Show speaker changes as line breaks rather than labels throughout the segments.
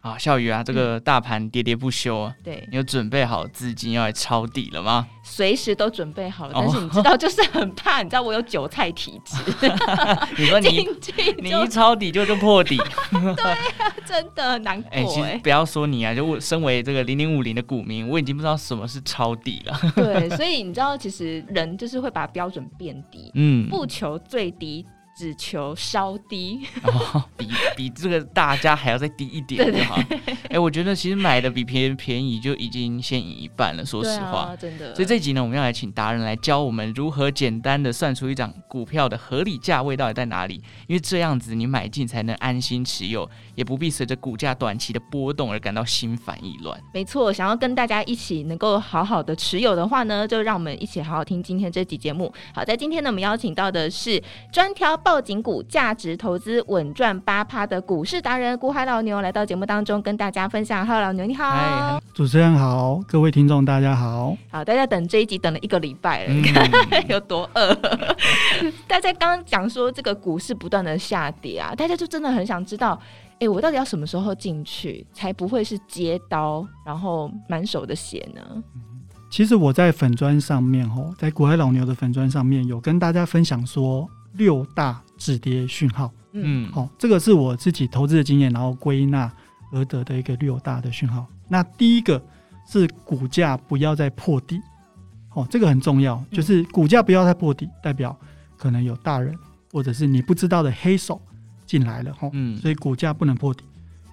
啊，笑雨啊，这个大盘跌跌不休啊，
对，
你有准备好资金要来抄底了吗？
随时都准备好了，但是你知道，就是很怕，你知道我有韭菜体质。
你说你你一抄底就就破底，
对啊，真的很难过哎。
其实不要说你啊，就我身为这个零零五零的股民，我已经不知道什么是抄底了。
对，所以你知道，其实人就是会把标准变低，嗯，不求最低。只求稍低，
哦，比比这个大家还要再低一点就好。哎、欸，我觉得其实买的比别人便宜就已经先赢一半了。说实话，
啊，真的。
所以这集呢，我们要来请达人来教我们如何简单的算出一张股票的合理价位到底在哪里，因为这样子你买进才能安心持有，也不必随着股价短期的波动而感到心烦意乱。
没错，想要跟大家一起能够好好的持有的话呢，就让我们一起好好听今天这集节目。好，在今天呢，我们邀请到的是专挑报警股价值投资稳赚八趴的股市达人古海老牛来到节目当中跟大家分享。Hello，老牛你好，
主持人好，各位听众大家好。
好，大家等这一集等了一个礼拜了，你看 有多饿。大家刚刚讲说这个股市不断的下跌啊，大家就真的很想知道，哎、欸，我到底要什么时候进去才不会是接刀，然后满手的血呢？
其实我在粉砖上面哦，在古海老牛的粉砖上面有跟大家分享说六大。止跌讯号，嗯，好、哦，这个是我自己投资的经验，然后归纳而得的一个六大的讯号。那第一个是股价不要再破底，哦，这个很重要，就是股价不要再破底，代表可能有大人或者是你不知道的黑手进来了，哦，嗯，所以股价不能破底。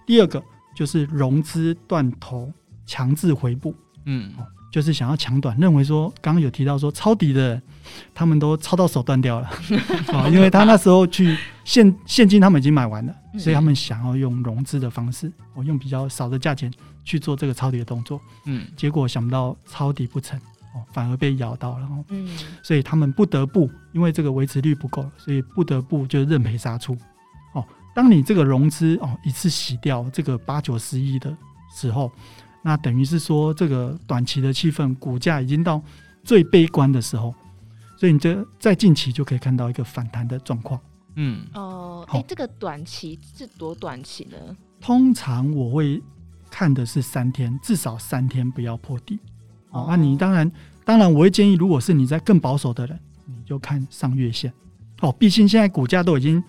第二个就是融资断头，强制回补，嗯。就是想要抢短，认为说刚刚有提到说抄底的，他们都抄到手断掉了啊，因为他那时候去现现金他们已经买完了，所以他们想要用融资的方式，我用比较少的价钱去做这个抄底的动作，嗯，结果想不到抄底不成，哦，反而被咬到了，嗯，所以他们不得不因为这个维持率不够，所以不得不就认赔杀出，哦，当你这个融资哦一次洗掉这个八九十亿的时候。那等于是说，这个短期的气氛，股价已经到最悲观的时候，所以你这在近期就可以看到一个反弹的状况。
嗯，哦，哎，这个短期是多短期呢？
通常我会看的是三天，至少三天不要破底。哦，那、啊、你当然，当然我会建议，如果是你在更保守的人，你就看上月线。哦，毕竟现在股价都已经。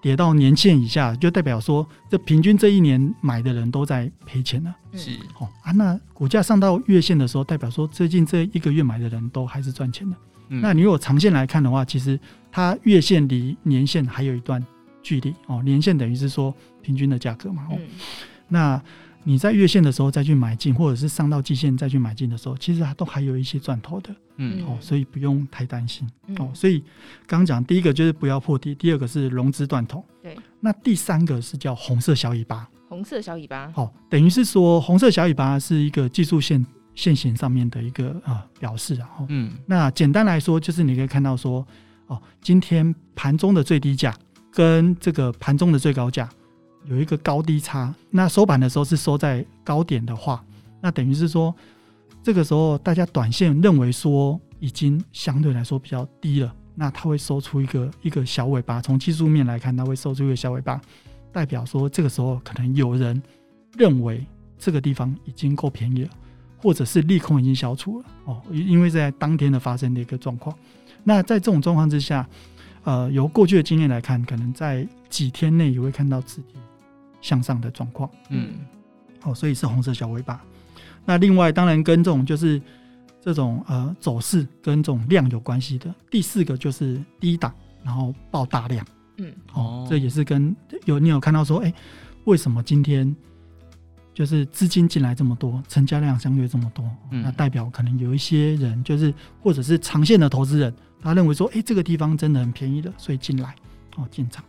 跌到年线以下，就代表说，这平均这一年买的人都在赔钱了。
是
哦啊，那股价上到月线的时候，代表说最近这一个月买的人都还是赚钱的。嗯、那你如果长线来看的话，其实它月线离年线还有一段距离哦。年线等于是说平均的价格嘛。哦，嗯、那。你在月线的时候再去买进，或者是上到季线再去买进的时候，其实它都还有一些赚头的，嗯，哦，所以不用太担心，嗯、哦。所以刚刚讲第一个就是不要破底，第二个是融资断头，对。那第三个是叫红色小尾巴，
红色小尾巴，
哦，等于是说红色小尾巴是一个技术线线型上面的一个啊、呃、表示，然后，嗯，那简单来说就是你可以看到说，哦，今天盘中的最低价跟这个盘中的最高价。有一个高低差，那收盘的时候是收在高点的话，那等于是说，这个时候大家短线认为说已经相对来说比较低了，那它会收出一个一个小尾巴。从技术面来看，它会收出一个小尾巴，代表说这个时候可能有人认为这个地方已经够便宜了，或者是利空已经消除了哦，因为在当天的发生的一个状况。那在这种状况之下，呃，由过去的经验来看，可能在几天内也会看到止跌向上的状况，嗯，好、哦，所以是红色小尾巴。那另外，当然跟这种就是这种呃走势跟这种量有关系的。第四个就是低档，然后爆大量，嗯，哦，这也是跟有你有看到说，哎、欸，为什么今天就是资金进来这么多，成交量相对这么多？嗯、那代表可能有一些人就是或者是长线的投资人，他认为说，哎、欸，这个地方真的很便宜的，所以进来哦进场。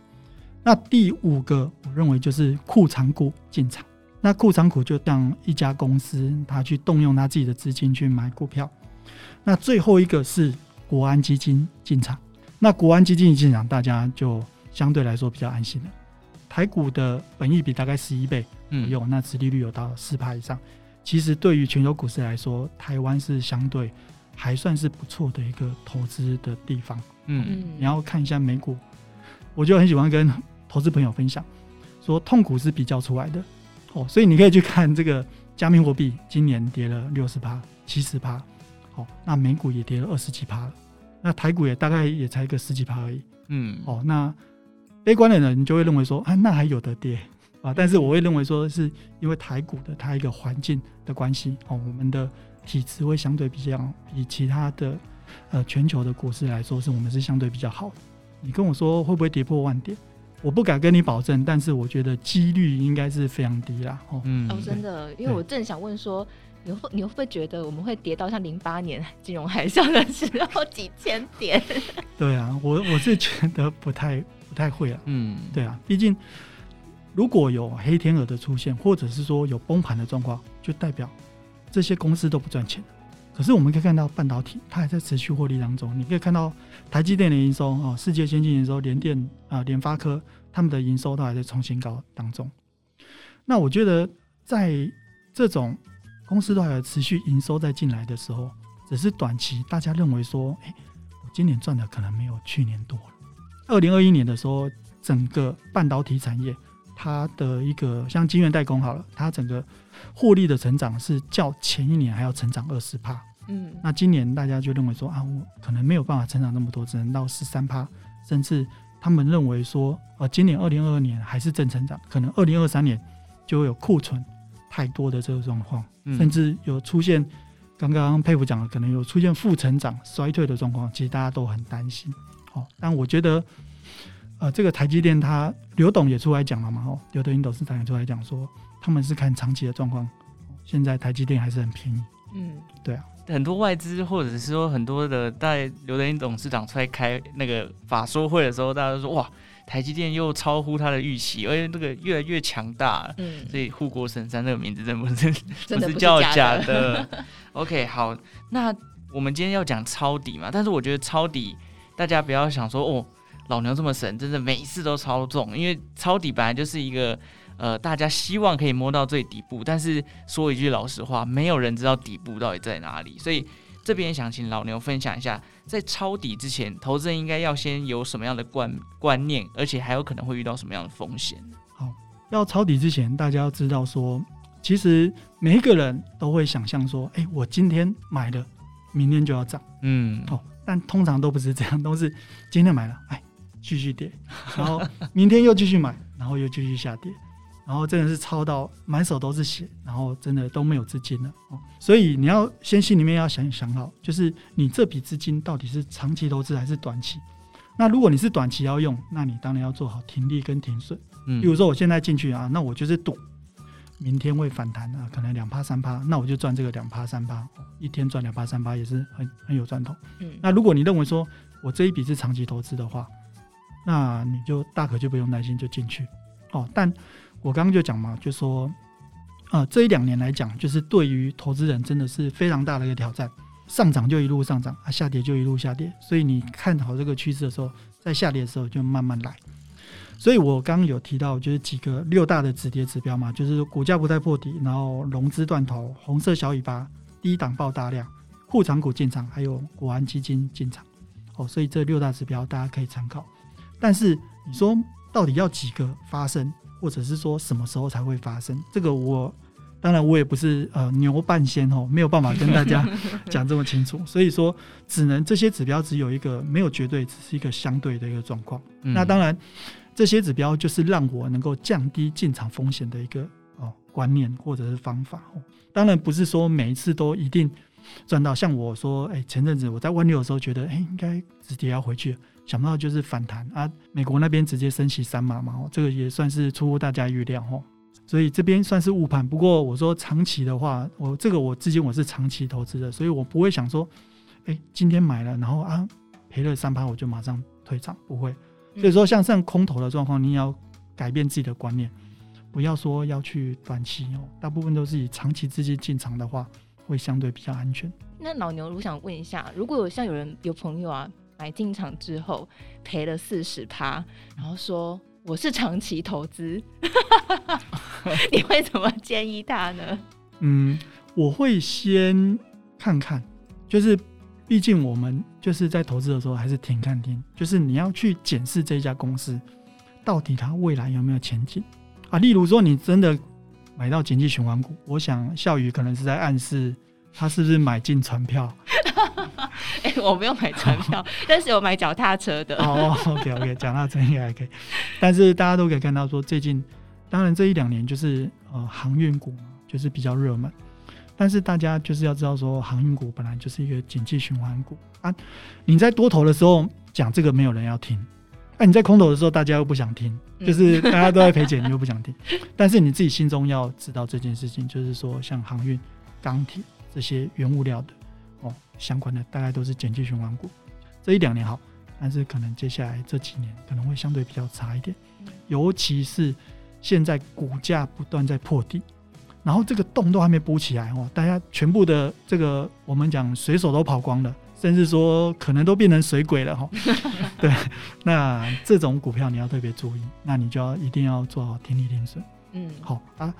那第五个，我认为就是库藏股进场。那库藏股就像一家公司，他去动用他自己的资金去买股票。那最后一个是国安基金进场。那国安基金一进场，大家就相对来说比较安心了。台股的本益比大概十一倍左右，嗯、那殖利率有到四趴以上。其实对于全球股市来说，台湾是相对还算是不错的一个投资的地方。嗯，你要看一下美股，我就很喜欢跟投资朋友分享，说痛苦是比较出来的哦，所以你可以去看这个加密货币，今年跌了六十趴、七十趴，哦，那美股也跌了二十几趴了，那台股也大概也才个十几趴而已。嗯，哦，那悲观的人你就会认为说，啊，那还有的跌。啊，但是我会认为说，是因为台股的它一个环境的关系哦，我们的体质会相对比较比其他的呃全球的股市来说，是我们是相对比较好的。你跟我说会不会跌破万点，我不敢跟你保证，但是我觉得几率应该是非常低啦。哦，嗯，
哦，真的，因为我正想问说，你会你会不会觉得我们会跌到像零八年金融海啸的时候几千点？
对啊，我我是觉得不太不太会了。嗯，对啊，毕竟。如果有黑天鹅的出现，或者是说有崩盘的状况，就代表这些公司都不赚钱。可是我们可以看到半导体它还在持续获利当中。你可以看到台积电的营收啊，世界先进营收，联电啊，联发科他们的营收都还在创新高当中。那我觉得在这种公司都还有持续营收在进来的时候，只是短期大家认为说，哎，我今年赚的可能没有去年多了。二零二一年的时候，整个半导体产业。它的一个像晶圆代工好了，它整个获利的成长是较前一年还要成长二十帕。嗯，那今年大家就认为说啊，我可能没有办法成长那么多，只能到十三趴，甚至他们认为说，呃，今年二零二二年还是正成长，可能二零二三年就会有库存太多的这个状况，嗯、甚至有出现刚刚佩服讲的，可能有出现负成长、衰退的状况，其实大家都很担心。好，但我觉得。呃，这个台积电，它刘董也出来讲了嘛，哦，刘德英董事长也出来讲说，他们是看长期的状况，现在台积电还是很便宜。嗯，对啊，
很多外资或者是说很多的在刘德英董事长出来开那个法说会的时候，大家都说哇，台积电又超乎他的预期，而且那个越来越强大。嗯，所以护国神山这个名字真不是 真的不是叫假的。OK，好，那我们今天要讲抄底嘛，但是我觉得抄底，大家不要想说哦。老牛这么神，真的每一次都超重，因为抄底本来就是一个，呃，大家希望可以摸到最底部，但是说一句老实话，没有人知道底部到底在哪里，所以这边想请老牛分享一下，在抄底之前，投资人应该要先有什么样的观观念，而且还有可能会遇到什么样的风险。
好，要抄底之前，大家要知道说，其实每一个人都会想象说，哎，我今天买了，明天就要涨，嗯，哦，但通常都不是这样，都是今天买了，哎。继续跌，然后明天又继续买，然后又继续下跌，然后真的是抄到满手都是血，然后真的都没有资金了哦。所以你要先心里面要想想好，就是你这笔资金到底是长期投资还是短期？那如果你是短期要用，那你当然要做好停利跟停损。嗯，比如说我现在进去啊，那我就是赌明天会反弹啊，可能两趴三趴，那我就赚这个两趴三趴，一天赚两趴三趴也是很很有赚头。嗯，那如果你认为说我这一笔是长期投资的话，那你就大可就不用担心，就进去哦。但我刚刚就讲嘛，就说，呃，这一两年来讲，就是对于投资人真的是非常大的一个挑战。上涨就一路上涨，啊，下跌就一路下跌。所以你看好这个趋势的时候，在下跌的时候就慢慢来。所以我刚刚有提到，就是几个六大的止跌指标嘛，就是股价不再破底，然后融资断头，红色小尾巴，低档爆大量，护长股进场，还有国安基金进场。哦，所以这六大指标大家可以参考。但是你说到底要几个发生，或者是说什么时候才会发生？这个我当然我也不是呃牛半仙哦，没有办法跟大家 讲这么清楚。所以说，只能这些指标只有一个没有绝对，只是一个相对的一个状况。嗯、那当然，这些指标就是让我能够降低进场风险的一个哦观念或者是方法哦。当然不是说每一次都一定赚到。像我说，哎，前阵子我在万六的时候觉得，哎，应该直接要回去。想不到就是反弹啊！美国那边直接升息三码嘛，这个也算是出乎大家预料哦。所以这边算是误判。不过我说长期的话，我这个我至今我是长期投资的，所以我不会想说，哎，今天买了，然后啊赔了三趴我就马上退场，不会。所以说像这样空头的状况，你也要改变自己的观念，不要说要去短期哦，大部分都是以长期资金进场的话，会相对比较安全。
那老牛，我想问一下，如果有像有人有朋友啊。买进场之后赔了四十趴，然后说我是长期投资，你会怎么建议他呢？
嗯，我会先看看，就是毕竟我们就是在投资的时候还是停看听，就是你要去检视这家公司到底它未来有没有前景啊。例如说，你真的买到景气循环股，我想孝宇可能是在暗示他是不是买进船票。
哎、欸，我没有买船票，但是有买脚踏车的。
哦，OK OK，脚踏车应该还可以。但是大家都可以看到，说最近，当然这一两年就是呃航运股就是比较热门。但是大家就是要知道，说航运股本来就是一个景气循环股啊。你在多头的时候讲这个，没有人要听；那、啊、你在空头的时候，大家又不想听，就是大家都在赔钱，你又不想听。但是你自己心中要知道这件事情，就是说像航运、钢铁这些原物料的。哦，相关的大概都是景气循环股，这一两年好，但是可能接下来这几年可能会相对比较差一点，尤其是现在股价不断在破底，然后这个洞都还没补起来哦，大家全部的这个我们讲水手都跑光了，甚至说可能都变成水鬼了哈。对，那这种股票你要特别注意，那你就要一定要做好停利停损。嗯，好啊。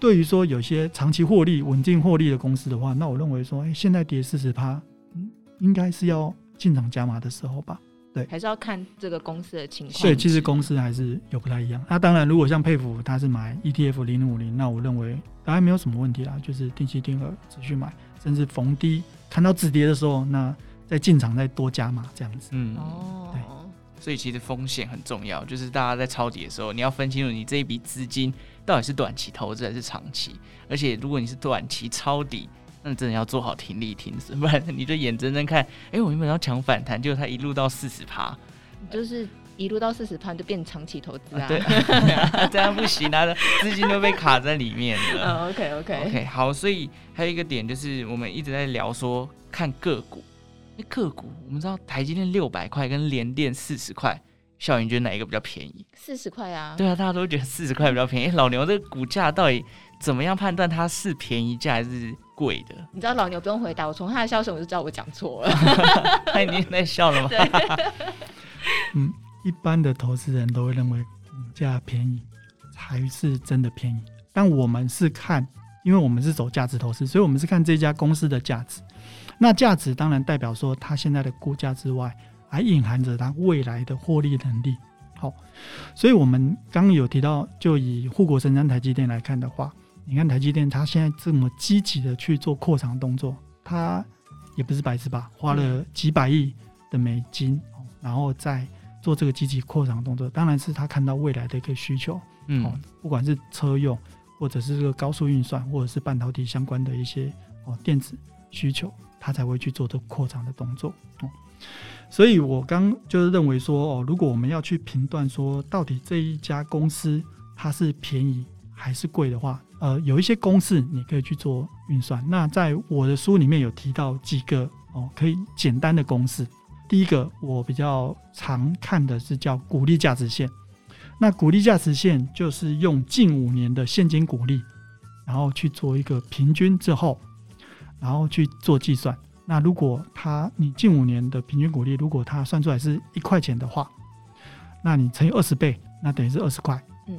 对于说有些长期获利、稳定获利的公司的话，那我认为说，哎，现在跌四十趴，嗯，应该是要进场加码的时候吧？对，
还是要看这个公司的情况。
对，其实公司还是有不太一样。那当然，如果像佩服他是买 ETF 零零五零，那我认为当然没有什么问题啦，就是定期定额持续买，甚至逢低看到止跌的时候，那再进场再多加码这样子。
嗯，哦，对。所以其实风险很重要，就是大家在抄底的时候，你要分清楚你这一笔资金到底是短期投资还是长期。而且如果你是短期抄底，那你真的要做好停力停损，不然你就眼睁睁看，哎、欸，我原本要抢反弹，结果它一路到四十趴，
就是一路到四十趴就变长期投资啊，啊？对，
这样不行啊，资金都被卡在里面了。
OK OK
OK，好，所以还有一个点就是我们一直在聊说看个股。那个股，我们知道台积电六百块跟联电四十块，小云觉得哪一个比较便宜？
四十块啊！
对啊，大家都觉得四十块比较便宜。老牛这个股价到底怎么样判断它是便宜价还是贵的？
你知道老牛不用回答，我从他的笑声我就知道我讲错了。
他已经在笑了吗？
嗯，一般的投资人都会认为股价便宜才是真的便宜，但我们是看，因为我们是走价值投资，所以我们是看这家公司的价值。那价值当然代表说它现在的估价之外，还隐含着它未来的获利能力。好，所以我们刚刚有提到，就以护国神山台积电来看的话，你看台积电它现在这么积极的去做扩厂动作，它也不是白痴吧？花了几百亿的美金，然后再做这个积极扩厂动作，当然是他看到未来的一个需求。嗯，不管是车用，或者是这个高速运算，或者是半导体相关的一些哦电子需求。他才会去做这扩张的动作哦，所以我刚就是认为说哦，如果我们要去评断说到底这一家公司它是便宜还是贵的话，呃，有一些公式你可以去做运算。那在我的书里面有提到几个哦，可以简单的公式。第一个我比较常看的是叫股利价值线，那股利价值线就是用近五年的现金股利，然后去做一个平均之后。然后去做计算，那如果它你近五年的平均股利，如果它算出来是一块钱的话，那你乘以二十倍，那等于是二十块。嗯，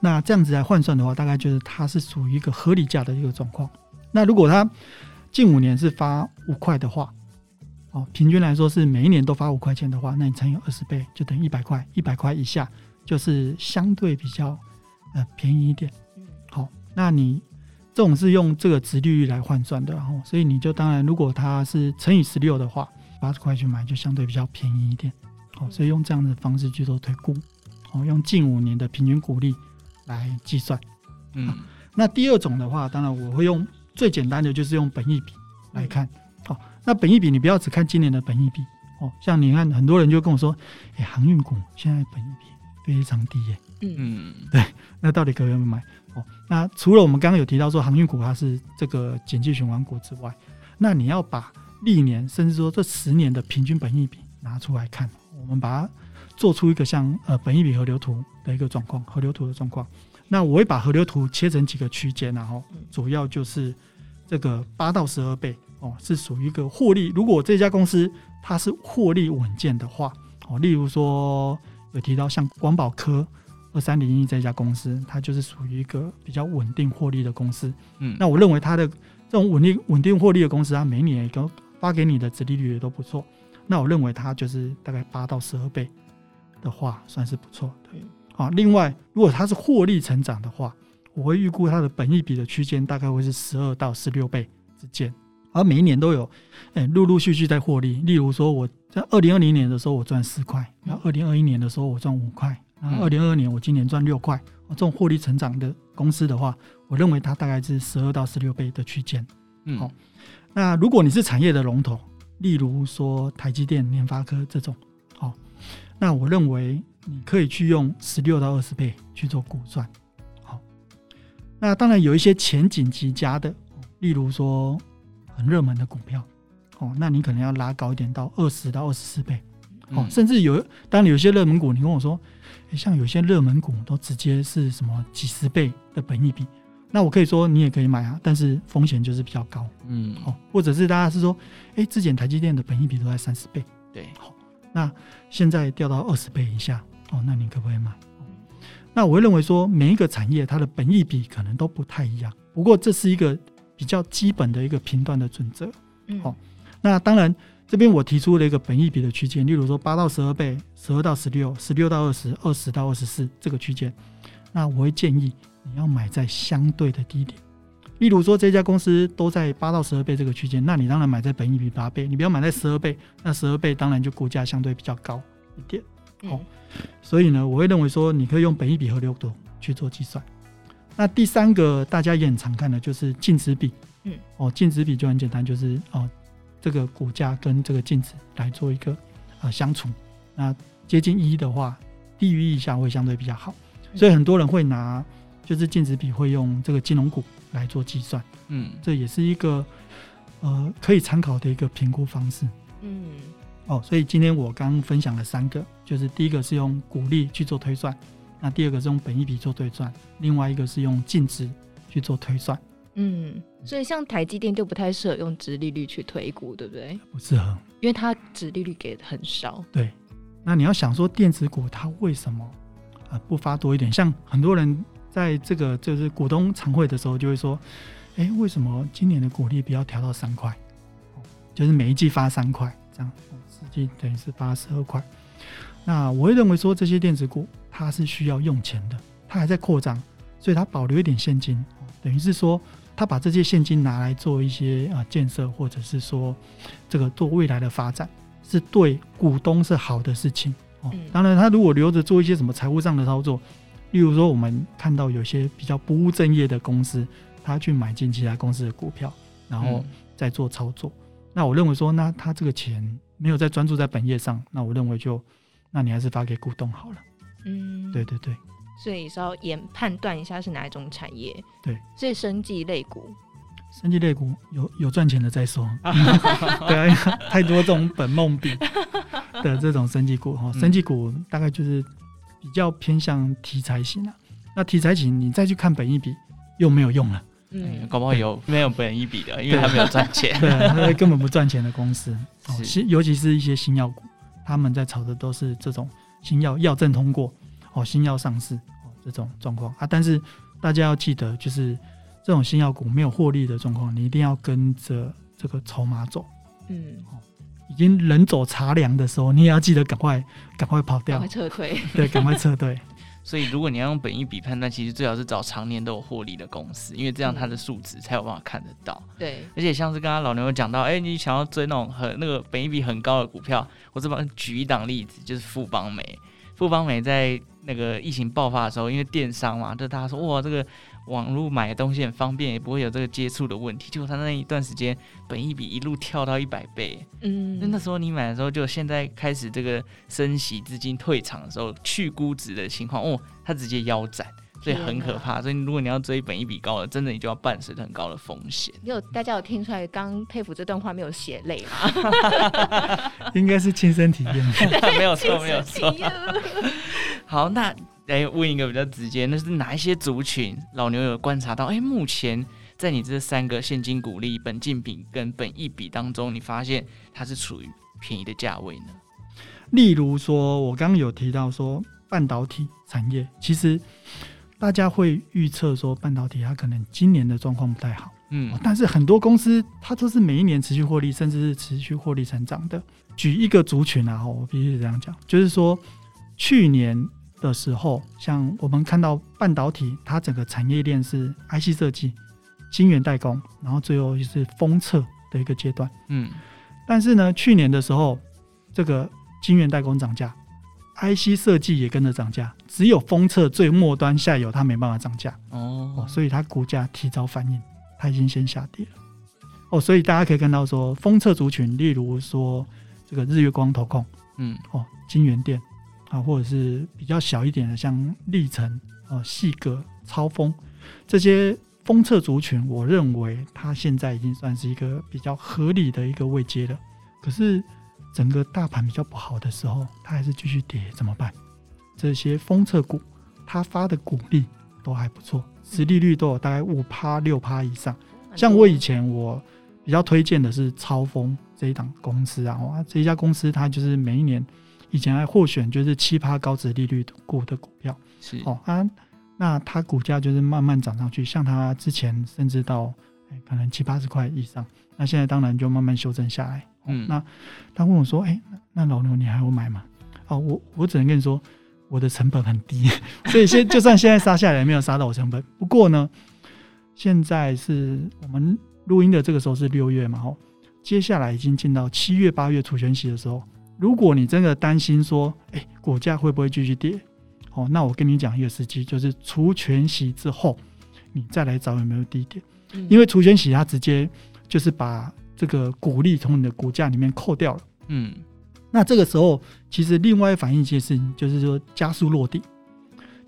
那这样子来换算的话，大概就是它是属于一个合理价的一个状况。那如果它近五年是发五块的话，哦，平均来说是每一年都发五块钱的话，那你乘以二十倍就等于一百块，一百块以下就是相对比较呃便宜一点。好，那你。这种是用这个值利率来换算的，然后，所以你就当然，如果它是乘以十六的话，八十块去买就相对比较便宜一点。好，所以用这样的方式去做推估，哦，用近五年的平均股利来计算。嗯，那第二种的话，当然我会用最简单的，就是用本益比来看。好，那本益比你不要只看今年的本益比，哦，像你看很多人就跟我说，哎，航运股现在本益比非常低耶。嗯，对，那到底可不可以买？哦那除了我们刚刚有提到说航运股它是这个景气循环股之外，那你要把历年甚至说这十年的平均本益比拿出来看，我们把它做出一个像呃本益比河流图的一个状况，河流图的状况。那我会把河流图切成几个区间，然后主要就是这个八到十二倍哦，是属于一个获利。如果这家公司它是获利稳健的话，哦，例如说有提到像广宝科二三零一这家公司，它就是属于一个比较稳定获利的公司。嗯，那我认为它的这种稳定稳定获利的公司，它每年一个发给你的殖利率也都不错。那我认为它就是大概八到十二倍的话，算是不错的。啊，另外如果它是获利成长的话，我会预估它的本益比的区间大概会是十二到十六倍之间。而每一年都有，哎、欸，陆陆续续在获利。例如说，我在二零二零年的时候我赚四块，然后二零二一年的时候我赚五块，然后二零二二年我今年赚六块。这种获利成长的公司的话，我认为它大概是十二到十六倍的区间。嗯，好。那如果你是产业的龙头，例如说台积电、联发科这种，好，那我认为你可以去用十六到二十倍去做估算。好，那当然有一些前景极佳的，例如说。很热门的股票，哦，那你可能要拉高一点到二十到二十四倍，哦，甚至有，当然有些热门股，你跟我说，像有些热门股都直接是什么几十倍的本益比，那我可以说你也可以买啊，但是风险就是比较高，嗯，哦，或者是大家是说，哎，之前台积电的本益比都在三十倍，
对，好，
那现在掉到二十倍以下，哦，那你可不可以买？那我会认为说，每一个产业它的本益比可能都不太一样，不过这是一个。比较基本的一个评断的准则，好、嗯哦，那当然这边我提出了一个本益比的区间，例如说八到十二倍，十二到十六，十六到二十，二十到二十四这个区间，那我会建议你要买在相对的低点，例如说这家公司都在八到十二倍这个区间，那你当然买在本益比八倍，你不要买在十二倍，那十二倍当然就股价相对比较高一点，好、所以呢，我会认为说你可以用本益比和流动去做计算。那第三个大家也很常看的就是净值比，嗯，哦，净值比就很简单，就是哦，这个股价跟这个净值来做一个呃相除，那接近一的话，低于一以下会相对比较好，所以很多人会拿就是净值比会用这个金融股来做计算，嗯，这也是一个呃可以参考的一个评估方式，嗯，哦，所以今天我刚分享了三个，就是第一个是用股利去做推算。那第二个是用本益比做推算，另外一个是用净值去做推算。
嗯，所以像台积电就不太适合用殖利率去推估，对不对？
不适合，
因为它殖利率给的很少。
对，那你要想说电子股它为什么呃不发多一点？像很多人在这个就是股东常会的时候就会说，哎，为什么今年的股利不要调到三块？就是每一季发三块，这样实际等于是发十二块。那我会认为说这些电子股。它是需要用钱的，它还在扩张，所以它保留一点现金，等于是说，它把这些现金拿来做一些啊建设，或者是说这个做未来的发展，是对股东是好的事情哦。当然，他如果留着做一些什么财务上的操作，例如说我们看到有些比较不务正业的公司，他去买进其他公司的股票，然后再做操作，那我认为说，那他这个钱没有在专注在本业上，那我认为就，那你还是发给股东好了。嗯，对对对，
所以稍微判断一下是哪一种产业。
对，
所以生技类股，
生技类股有有赚钱的再说。对啊，太多这种本梦比的这种生技股哈，生技股大概就是比较偏向题材型啊。那题材型你再去看本一比又没有用了。
嗯，搞不好有没有本一比的，因为他没有赚钱。
对，他根本不赚钱的公司。是，尤其是一些新药股，他们在炒的都是这种。新药药证通过，哦，新药上市，哦，这种状况啊，但是大家要记得，就是这种新药股没有获利的状况，你一定要跟着这个筹码走，嗯，哦，已经人走茶凉的时候，你也要记得赶快赶快跑掉，
赶快撤退，
对，赶快撤退。
所以，如果你要用本益比判断，其实最好是找常年都有获利的公司，因为这样它的数值才有办法看得到。
对，
而且像是刚刚老牛有讲到，哎、欸，你想要追那种很那个本益比很高的股票，我这边举一档例子，就是富邦美。富邦美在那个疫情爆发的时候，因为电商嘛，就大家说哇，这个。网络买东西很方便，也不会有这个接触的问题。结果他那一段时间，本一比一路跳到一百倍。嗯，那那时候你买的时候，就现在开始这个升息资金退场的时候，去估值的情况，哦，它直接腰斩，所以很可怕。所以如果你要追本一比高的，真的你就要伴随着很高的风险。
有大家有听出来刚佩服这段话没有血泪吗？
应该是亲身体验，
没有错，没有错。好，那。来问一个比较直接，那是哪一些族群？老牛有观察到，哎、欸，目前在你这三个现金股利、本净比跟本益比当中，你发现它是处于便宜的价位呢？
例如说，我刚刚有提到说半导体产业，其实大家会预测说半导体它可能今年的状况不太好，嗯，但是很多公司它都是每一年持续获利，甚至是持续获利成长的。举一个族群啊，我必须这样讲，就是说去年的时候，像我们看到半导体，它整个产业链是 IC 设计、晶圆代工，然后最后就是封测的一个阶段，嗯，但是呢，去年的时候这个。晶圆代工涨价，IC 设计也跟着涨价，只有封测最末端下游它没办法涨价。哦，所以它股价提早反应，它已经先下跌了。哦，所以大家可以看到说，封测族群，例如说这个日月光投控，嗯。哦，金源电啊，或者是比较小一点的像力成啊、细格、超丰这些封测族群，我认为它现在已经算是一个比较合理的一个位阶了，可是。整个大盘比较不好的时候，它还是继续跌，怎么办？这些封测股，它发的股利都还不错，殖利率都有大概五趴六趴以上。像我以前我比较推荐的是超丰这一档公司啊，哇，这一家公司它就是每一年以前还获选就是七趴高值利率股的股票，是哦啊，那它股价就是慢慢涨上去，像它之前甚至到可能七八十块以上，那现在当然就慢慢修正下来。嗯，那他问我说：“哎、欸，那老牛你还会买吗？”哦，我我只能跟你说，我的成本很低，所以现就算现在杀下来没有杀到我成本。不过呢，现在是我们录音的这个时候是六月嘛，哦，接下来已经进到七月八月除权息的时候，如果你真的担心说，哎、欸，股价会不会继续跌？哦，那我跟你讲一个时机，就是除权息之后，你再来找有没有低点，因为除权息它直接就是把。这个股利从你的股价里面扣掉了，嗯，那这个时候其实另外反映一件事情，就是说加速落地，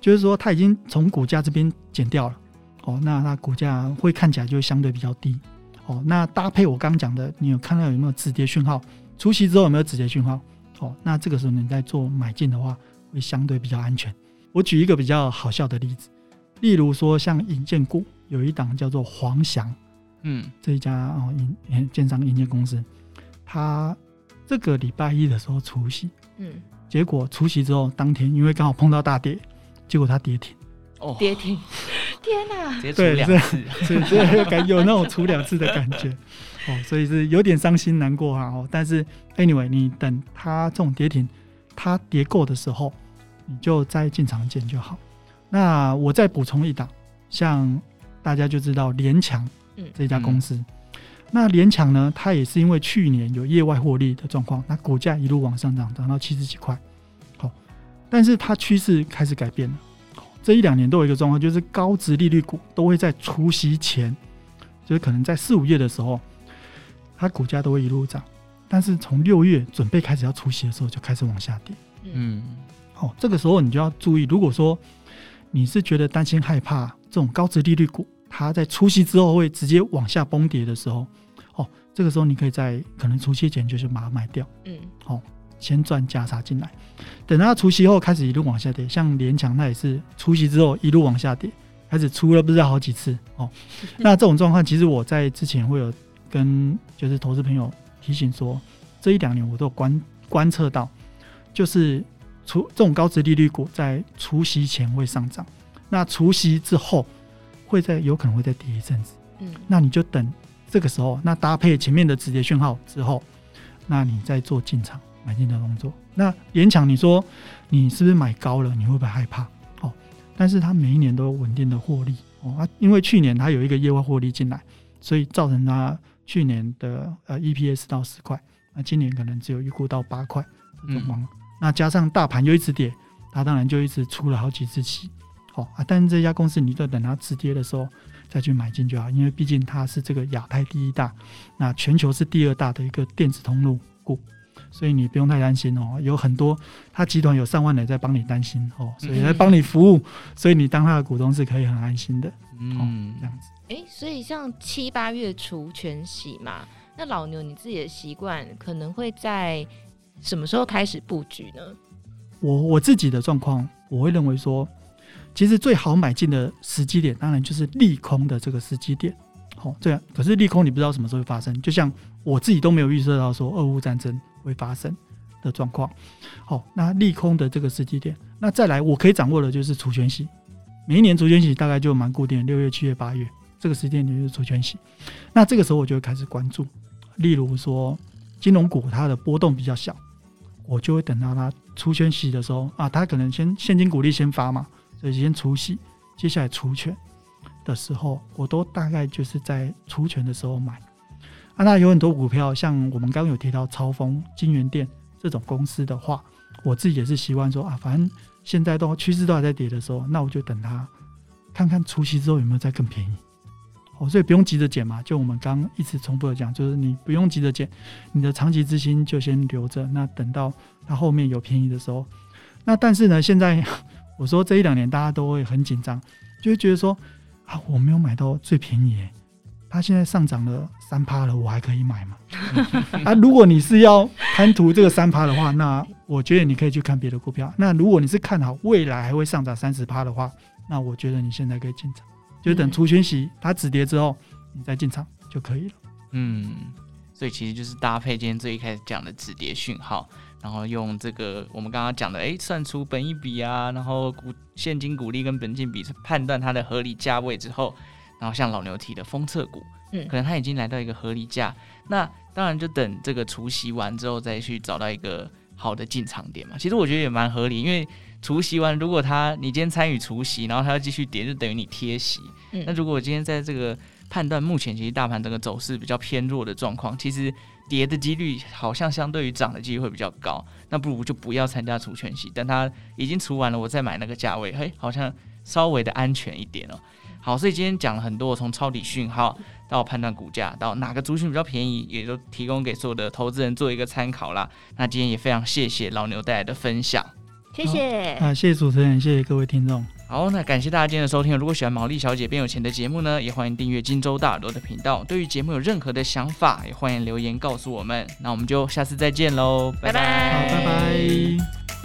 就是说它已经从股价这边减掉了，哦，那它股价会看起来就相对比较低，哦，那搭配我刚刚讲的，你有看到有没有止跌讯号？除夕之后有没有止跌讯号？哦，那这个时候你在做买进的话，会相对比较安全。我举一个比较好笑的例子，例如说像银建股有一档叫做黄翔。嗯，这一家哦，营建商营建公司，他这个礼拜一的时候除夕，嗯，结果除夕之后当天，因为刚好碰到大跌，结果它跌停，
哦，跌停，天哪，
直接除两次，
对，所以感有那种除两次的感觉，哦，所以是有点伤心难过哈，哦，但是 anyway，你等它这种跌停，它跌够的时候，你就再进场捡就好。那我再补充一档，像大家就知道联强。这家公司，嗯、那联强呢？它也是因为去年有业外获利的状况，那股价一路往上涨，涨到七十几块。好，但是它趋势开始改变了。这一两年都有一个状况，就是高值利率股都会在除夕前，就是可能在四五月的时候，它股价都会一路涨。但是从六月准备开始要除夕的时候，就开始往下跌。嗯，哦，这个时候你就要注意，如果说你是觉得担心害怕这种高值利率股，它在除夕之后会直接往下崩跌的时候，哦，这个时候你可以在可能除夕前就是把它卖掉，嗯，好、哦，先赚价差进来，等它除夕后开始一路往下跌，像联强它也是除夕之后一路往下跌，开始出了不知道好几次哦。那这种状况其实我在之前会有跟就是投资朋友提醒说，这一两年我都观观测到，就是除这种高值利率股在除夕前会上涨，那除夕之后。会在有可能会再跌一阵子，嗯，那你就等这个时候，那搭配前面的止跌讯号之后，那你再做进场买进的动作。那勉强，你说你是不是买高了？你会不会害怕？哦，但是它每一年都有稳定的获利哦，啊，因为去年它有一个业外获利进来，所以造成它去年的呃 EPS 到十块，那今年可能只有预估到八块，嗯，那加上大盘又一直跌，它当然就一直出了好几次息。好啊，但是这家公司你就等它止跌的时候再去买进就好，因为毕竟它是这个亚太第一大，那全球是第二大的一个电子通路股，所以你不用太担心哦。有很多他集团有上万人在帮你担心哦，所以在帮你服务，所以你当他的股东是可以很安心的。嗯，这样子。
哎、欸，所以像七八月除全洗嘛，那老牛你自己的习惯可能会在什么时候开始布局呢？
我我自己的状况，我会认为说。其实最好买进的时机点，当然就是利空的这个时机点。好，这样可是利空你不知道什么时候会发生，就像我自己都没有预测到说俄乌战争会发生的状况。好，那利空的这个时机点，那再来我可以掌握的就是除权息，每一年除权息大概就蛮固定，六月、七月、八月这个时间点就是除权息。那这个时候我就会开始关注，例如说金融股它的波动比较小，我就会等到它除权息的时候啊，它可能先现金股利先发嘛，所以先除息，接下来除权的时候，我都大概就是在除权的时候买。那有很多股票，像我们刚刚有提到超丰、京元店这种公司的话，我自己也是希望说啊，反正现在都趋势都还在跌的时候，那我就等它看看除夕之后有没有再更便宜。哦，所以不用急着减嘛。就我们刚一直重复的讲，就是你不用急着减，你的长期资金就先留着。那等到它后面有便宜的时候，那但是呢，现在我说这一两年大家都会很紧张，就会觉得说啊，我没有买到最便宜。它现在上涨了三趴了，我还可以买吗？啊，如果你是要贪图这个三趴的话，那我觉得你可以去看别的股票。那如果你是看好未来还会上涨三十趴的话，那我觉得你现在可以进场，就等除权息它止跌之后，你再进场就可以了。
嗯，所以其实就是搭配今天最一开始讲的止跌讯号，然后用这个我们刚刚讲的，哎，算出本益比啊，然后股现金股利跟本金比判断它的合理价位之后。然后像老牛提的封测股，嗯，可能它已经来到一个合理价，那当然就等这个除息完之后再去找到一个好的进场点嘛。其实我觉得也蛮合理，因为除息完，如果它你今天参与除息，然后它要继续跌，就等于你贴息。嗯，那如果我今天在这个判断目前其实大盘整个走势比较偏弱的状况，其实跌的几率好像相对于涨的几率会比较高，那不如就不要参加除权息，等它已经除完了，我再买那个价位，嘿，好像稍微的安全一点哦。好，所以今天讲了很多，从抄底讯号到判断股价，到哪个族群比较便宜，也都提供给所有的投资人做一个参考啦。那今天也非常谢谢老牛带来的分享，
谢谢
啊，谢谢主持人，谢谢各位听众。
好，那感谢大家今天的收听。如果喜欢毛利小姐变有钱的节目呢，也欢迎订阅荆州大耳朵的频道。对于节目有任何的想法，也欢迎留言告诉我们。那我们就下次再见喽，拜拜，
好，拜拜。